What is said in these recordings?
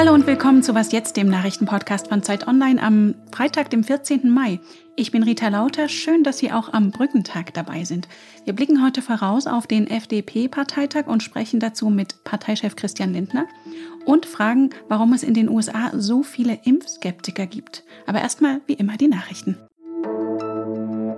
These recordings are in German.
Hallo und willkommen zu Was jetzt, dem Nachrichtenpodcast von Zeit Online am Freitag, dem 14. Mai. Ich bin Rita Lauter. Schön, dass Sie auch am Brückentag dabei sind. Wir blicken heute voraus auf den FDP-Parteitag und sprechen dazu mit Parteichef Christian Lindner und fragen, warum es in den USA so viele Impfskeptiker gibt. Aber erstmal wie immer die Nachrichten.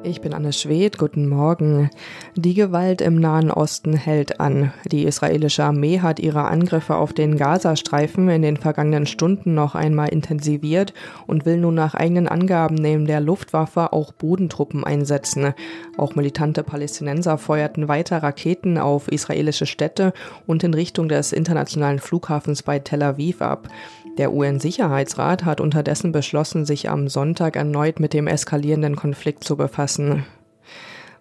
Ich bin Anne Schwedt, guten Morgen. Die Gewalt im Nahen Osten hält an. Die israelische Armee hat ihre Angriffe auf den Gazastreifen in den vergangenen Stunden noch einmal intensiviert und will nun nach eigenen Angaben neben der Luftwaffe auch Bodentruppen einsetzen. Auch militante Palästinenser feuerten weiter Raketen auf israelische Städte und in Richtung des internationalen Flughafens bei Tel Aviv ab. Der UN-Sicherheitsrat hat unterdessen beschlossen, sich am Sonntag erneut mit dem eskalierenden Konflikt zu befassen.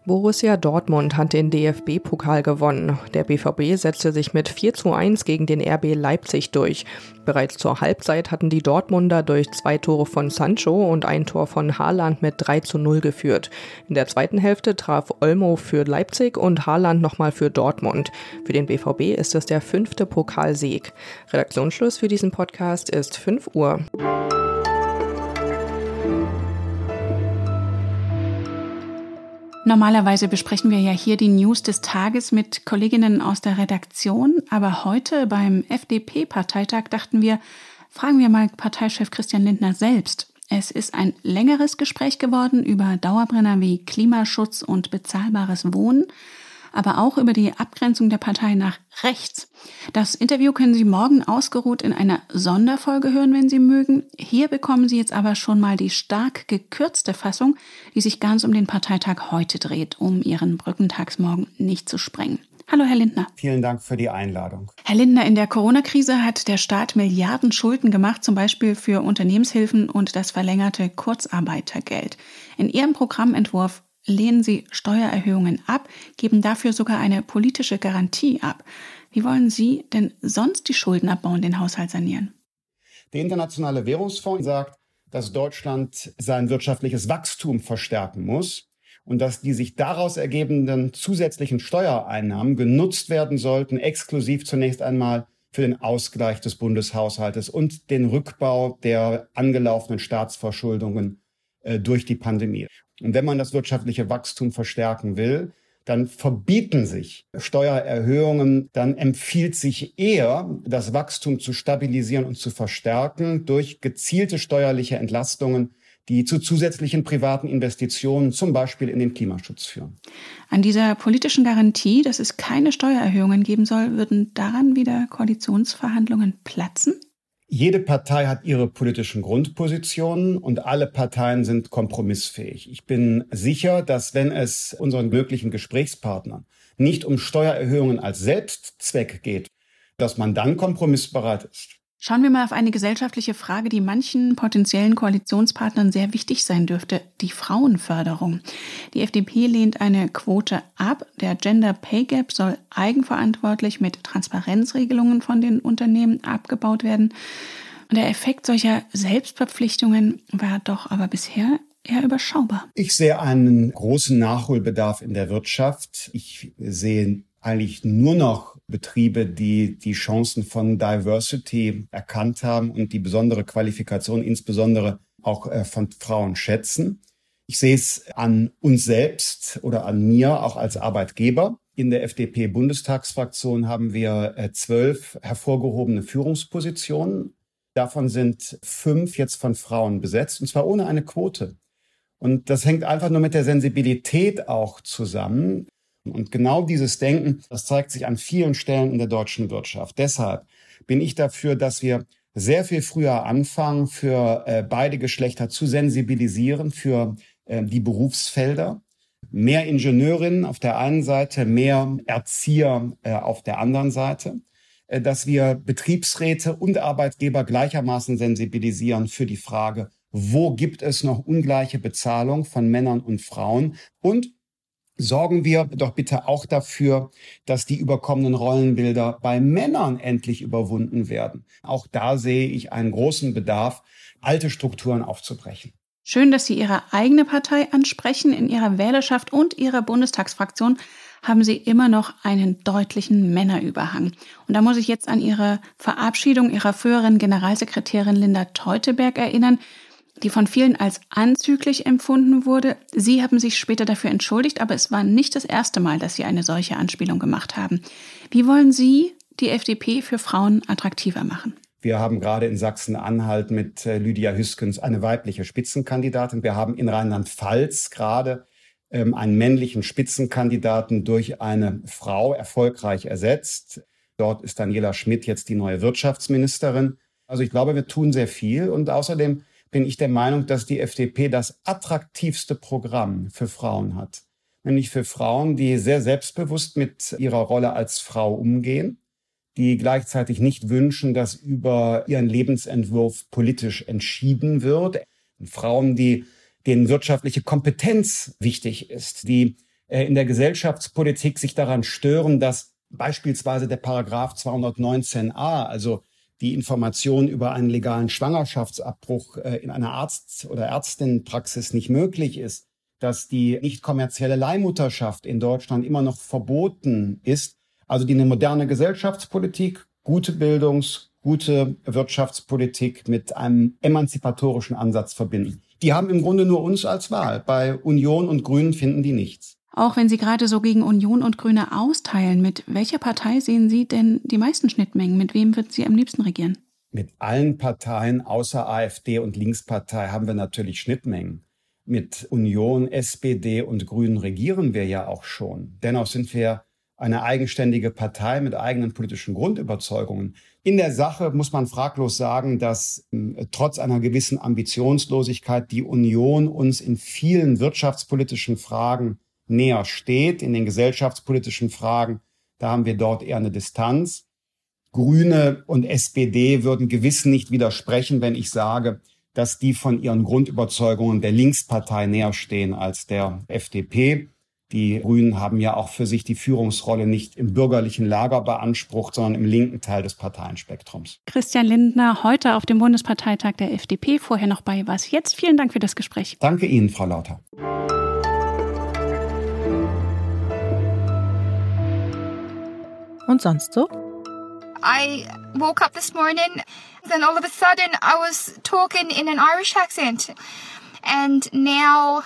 Borussia Dortmund hat den DFB-Pokal gewonnen. Der BVB setzte sich mit 4 zu 1 gegen den RB Leipzig durch. Bereits zur Halbzeit hatten die Dortmunder durch zwei Tore von Sancho und ein Tor von Haaland mit 3 zu 0 geführt. In der zweiten Hälfte traf Olmo für Leipzig und Haaland nochmal für Dortmund. Für den BVB ist es der fünfte Pokalsieg. Redaktionsschluss für diesen Podcast ist 5 Uhr. Normalerweise besprechen wir ja hier die News des Tages mit Kolleginnen aus der Redaktion, aber heute beim FDP-Parteitag dachten wir, fragen wir mal Parteichef Christian Lindner selbst. Es ist ein längeres Gespräch geworden über Dauerbrenner wie Klimaschutz und bezahlbares Wohnen aber auch über die Abgrenzung der Partei nach rechts. Das Interview können Sie morgen ausgeruht in einer Sonderfolge hören, wenn Sie mögen. Hier bekommen Sie jetzt aber schon mal die stark gekürzte Fassung, die sich ganz um den Parteitag heute dreht, um Ihren Brückentagsmorgen nicht zu sprengen. Hallo, Herr Lindner. Vielen Dank für die Einladung. Herr Lindner, in der Corona-Krise hat der Staat Milliarden Schulden gemacht, zum Beispiel für Unternehmenshilfen und das verlängerte Kurzarbeitergeld. In Ihrem Programmentwurf lehnen sie Steuererhöhungen ab, geben dafür sogar eine politische Garantie ab. Wie wollen Sie denn sonst die Schulden abbauen, den Haushalt sanieren? Der Internationale Währungsfonds sagt, dass Deutschland sein wirtschaftliches Wachstum verstärken muss und dass die sich daraus ergebenden zusätzlichen Steuereinnahmen genutzt werden sollten, exklusiv zunächst einmal für den Ausgleich des Bundeshaushaltes und den Rückbau der angelaufenen Staatsverschuldungen äh, durch die Pandemie. Und wenn man das wirtschaftliche Wachstum verstärken will, dann verbieten sich Steuererhöhungen, dann empfiehlt sich eher, das Wachstum zu stabilisieren und zu verstärken durch gezielte steuerliche Entlastungen, die zu zusätzlichen privaten Investitionen, zum Beispiel in den Klimaschutz führen. An dieser politischen Garantie, dass es keine Steuererhöhungen geben soll, würden daran wieder Koalitionsverhandlungen platzen? Jede Partei hat ihre politischen Grundpositionen und alle Parteien sind kompromissfähig. Ich bin sicher, dass wenn es unseren möglichen Gesprächspartnern nicht um Steuererhöhungen als Selbstzweck geht, dass man dann kompromissbereit ist. Schauen wir mal auf eine gesellschaftliche Frage, die manchen potenziellen Koalitionspartnern sehr wichtig sein dürfte, die Frauenförderung. Die FDP lehnt eine Quote ab. Der Gender Pay Gap soll eigenverantwortlich mit Transparenzregelungen von den Unternehmen abgebaut werden. Und der Effekt solcher Selbstverpflichtungen war doch aber bisher eher überschaubar. Ich sehe einen großen Nachholbedarf in der Wirtschaft. Ich sehe eigentlich nur noch Betriebe, die die Chancen von Diversity erkannt haben und die besondere Qualifikation insbesondere auch äh, von Frauen schätzen. Ich sehe es an uns selbst oder an mir auch als Arbeitgeber. In der FDP-Bundestagsfraktion haben wir äh, zwölf hervorgehobene Führungspositionen. Davon sind fünf jetzt von Frauen besetzt, und zwar ohne eine Quote. Und das hängt einfach nur mit der Sensibilität auch zusammen, und genau dieses Denken, das zeigt sich an vielen Stellen in der deutschen Wirtschaft. Deshalb bin ich dafür, dass wir sehr viel früher anfangen, für äh, beide Geschlechter zu sensibilisieren, für äh, die Berufsfelder. Mehr Ingenieurinnen auf der einen Seite, mehr Erzieher äh, auf der anderen Seite. Äh, dass wir Betriebsräte und Arbeitgeber gleichermaßen sensibilisieren für die Frage, wo gibt es noch ungleiche Bezahlung von Männern und Frauen und sorgen wir doch bitte auch dafür, dass die überkommenen Rollenbilder bei Männern endlich überwunden werden. Auch da sehe ich einen großen Bedarf, alte Strukturen aufzubrechen. Schön, dass Sie Ihre eigene Partei ansprechen. In Ihrer Wählerschaft und Ihrer Bundestagsfraktion haben Sie immer noch einen deutlichen Männerüberhang. Und da muss ich jetzt an Ihre Verabschiedung Ihrer früheren Generalsekretärin Linda Teuteberg erinnern, die von vielen als anzüglich empfunden wurde. Sie haben sich später dafür entschuldigt, aber es war nicht das erste Mal, dass Sie eine solche Anspielung gemacht haben. Wie wollen Sie die FDP für Frauen attraktiver machen? Wir haben gerade in Sachsen-Anhalt mit äh, Lydia Hüskens eine weibliche Spitzenkandidatin. Wir haben in Rheinland-Pfalz gerade ähm, einen männlichen Spitzenkandidaten durch eine Frau erfolgreich ersetzt. Dort ist Daniela Schmidt jetzt die neue Wirtschaftsministerin. Also ich glaube, wir tun sehr viel. Und außerdem bin ich der Meinung, dass die FDP das attraktivste Programm für Frauen hat. Nämlich für Frauen, die sehr selbstbewusst mit ihrer Rolle als Frau umgehen, die gleichzeitig nicht wünschen, dass über ihren Lebensentwurf politisch entschieden wird. Frauen, die denen wirtschaftliche Kompetenz wichtig ist, die äh, in der Gesellschaftspolitik sich daran stören, dass beispielsweise der Paragraph 219a, also die Information über einen legalen Schwangerschaftsabbruch äh, in einer Arzt- oder Ärztinnenpraxis nicht möglich ist, dass die nicht kommerzielle Leihmutterschaft in Deutschland immer noch verboten ist, also die eine moderne Gesellschaftspolitik, gute Bildungs-, gute Wirtschaftspolitik mit einem emanzipatorischen Ansatz verbinden. Die haben im Grunde nur uns als Wahl. Bei Union und Grünen finden die nichts. Auch wenn Sie gerade so gegen Union und Grüne austeilen, mit welcher Partei sehen Sie denn die meisten Schnittmengen? Mit wem wird Sie am liebsten regieren? Mit allen Parteien außer AfD und Linkspartei haben wir natürlich Schnittmengen. Mit Union, SPD und Grünen regieren wir ja auch schon. Dennoch sind wir eine eigenständige Partei mit eigenen politischen Grundüberzeugungen. In der Sache muss man fraglos sagen, dass äh, trotz einer gewissen Ambitionslosigkeit die Union uns in vielen wirtschaftspolitischen Fragen näher steht in den gesellschaftspolitischen Fragen. Da haben wir dort eher eine Distanz. Grüne und SPD würden gewiss nicht widersprechen, wenn ich sage, dass die von ihren Grundüberzeugungen der Linkspartei näher stehen als der FDP. Die Grünen haben ja auch für sich die Führungsrolle nicht im bürgerlichen Lager beansprucht, sondern im linken Teil des Parteienspektrums. Christian Lindner, heute auf dem Bundesparteitag der FDP, vorher noch bei Was jetzt. Vielen Dank für das Gespräch. Danke Ihnen, Frau Lauter. Und sonst so? I woke up this morning, then all of a sudden I was talking in an Irish accent. And now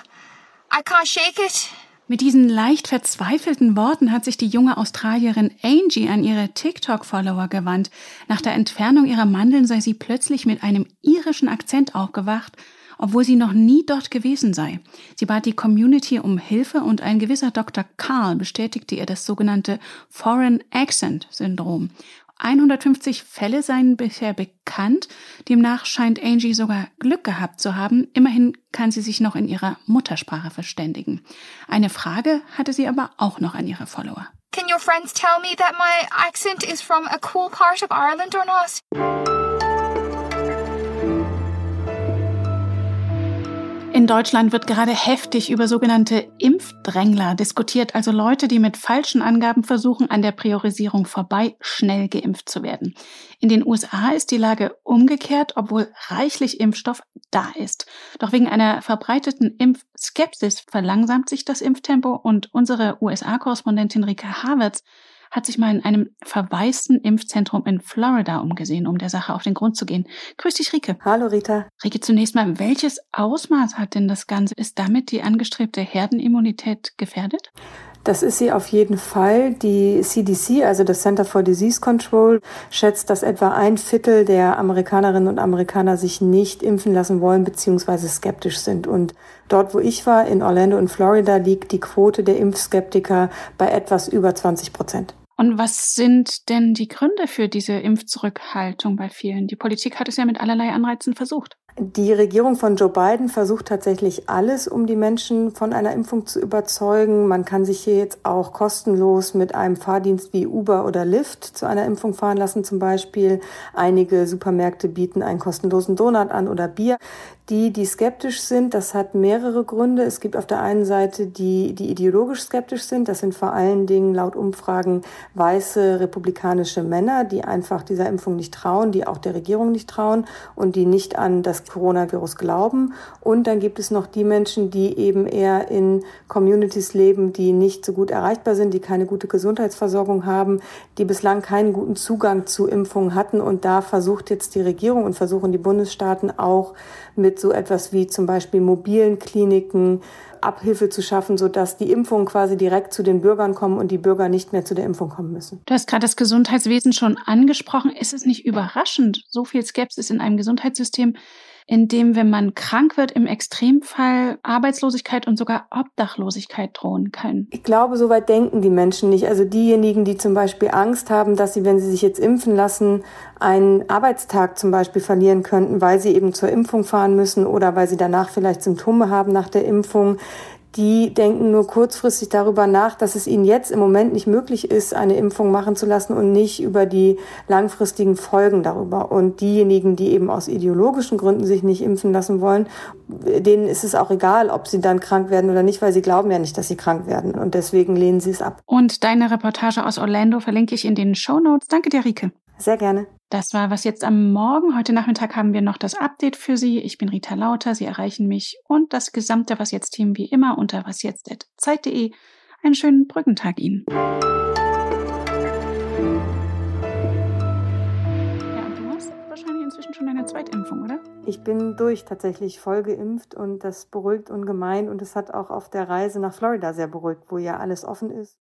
I can't shake it. Mit diesen leicht verzweifelten Worten hat sich die junge Australierin Angie an ihre TikTok-Follower gewandt. Nach der Entfernung ihrer Mandeln sei sie plötzlich mit einem irischen Akzent aufgewacht obwohl sie noch nie dort gewesen sei. Sie bat die Community um Hilfe und ein gewisser Dr. Carl bestätigte ihr das sogenannte Foreign Accent Syndrom. 150 Fälle seien bisher bekannt. Demnach scheint Angie sogar Glück gehabt zu haben. Immerhin kann sie sich noch in ihrer Muttersprache verständigen. Eine Frage hatte sie aber auch noch an ihre Follower. Can your friends tell me that my accent is from a cool part of Ireland or not? In Deutschland wird gerade heftig über sogenannte Impfdrängler diskutiert, also Leute, die mit falschen Angaben versuchen, an der Priorisierung vorbei schnell geimpft zu werden. In den USA ist die Lage umgekehrt, obwohl reichlich Impfstoff da ist. Doch wegen einer verbreiteten Impfskepsis verlangsamt sich das Impftempo und unsere USA-Korrespondentin Rika Havertz hat sich mal in einem verwaisten Impfzentrum in Florida umgesehen, um der Sache auf den Grund zu gehen. Grüß dich, Rike. Hallo, Rita. Rike, zunächst mal, welches Ausmaß hat denn das Ganze? Ist damit die angestrebte Herdenimmunität gefährdet? Das ist sie auf jeden Fall. Die CDC, also das Center for Disease Control, schätzt, dass etwa ein Viertel der Amerikanerinnen und Amerikaner sich nicht impfen lassen wollen bzw. skeptisch sind. Und dort, wo ich war, in Orlando in Florida, liegt die Quote der Impfskeptiker bei etwas über 20 Prozent. Und was sind denn die Gründe für diese Impfzurückhaltung bei vielen? Die Politik hat es ja mit allerlei Anreizen versucht. Die Regierung von Joe Biden versucht tatsächlich alles, um die Menschen von einer Impfung zu überzeugen. Man kann sich hier jetzt auch kostenlos mit einem Fahrdienst wie Uber oder Lyft zu einer Impfung fahren lassen zum Beispiel. Einige Supermärkte bieten einen kostenlosen Donut an oder Bier. Die, die skeptisch sind, das hat mehrere Gründe. Es gibt auf der einen Seite die, die ideologisch skeptisch sind. Das sind vor allen Dingen laut Umfragen weiße republikanische Männer, die einfach dieser Impfung nicht trauen, die auch der Regierung nicht trauen und die nicht an das Coronavirus glauben. Und dann gibt es noch die Menschen, die eben eher in Communities leben, die nicht so gut erreichbar sind, die keine gute Gesundheitsversorgung haben, die bislang keinen guten Zugang zu Impfungen hatten. Und da versucht jetzt die Regierung und versuchen die Bundesstaaten auch mit so etwas wie zum Beispiel mobilen Kliniken, Abhilfe zu schaffen, sodass die Impfungen quasi direkt zu den Bürgern kommen und die Bürger nicht mehr zu der Impfung kommen müssen. Du hast gerade das Gesundheitswesen schon angesprochen. Ist es nicht überraschend, so viel Skepsis in einem Gesundheitssystem? In dem, wenn man krank wird, im Extremfall Arbeitslosigkeit und sogar Obdachlosigkeit drohen können. Ich glaube, so weit denken die Menschen nicht. Also diejenigen, die zum Beispiel Angst haben, dass sie, wenn sie sich jetzt impfen lassen, einen Arbeitstag zum Beispiel verlieren könnten, weil sie eben zur Impfung fahren müssen oder weil sie danach vielleicht Symptome haben nach der Impfung, die denken nur kurzfristig darüber nach, dass es ihnen jetzt im Moment nicht möglich ist, eine Impfung machen zu lassen und nicht über die langfristigen Folgen darüber. Und diejenigen, die eben aus ideologischen Gründen sich nicht impfen lassen wollen, denen ist es auch egal, ob sie dann krank werden oder nicht, weil sie glauben ja nicht, dass sie krank werden. Und deswegen lehnen sie es ab. Und deine Reportage aus Orlando verlinke ich in den Show Notes. Danke dir, Rike. Sehr gerne. Das war was jetzt am Morgen. Heute Nachmittag haben wir noch das Update für Sie. Ich bin Rita Lauter. Sie erreichen mich und das gesamte Was jetzt Team wie immer unter wasjetzt.zeit.de. Einen schönen Brückentag Ihnen. Ja, und du hast wahrscheinlich inzwischen schon eine Zweitimpfung, oder? Ich bin durch tatsächlich voll geimpft und das beruhigt ungemein und es hat auch auf der Reise nach Florida sehr beruhigt, wo ja alles offen ist.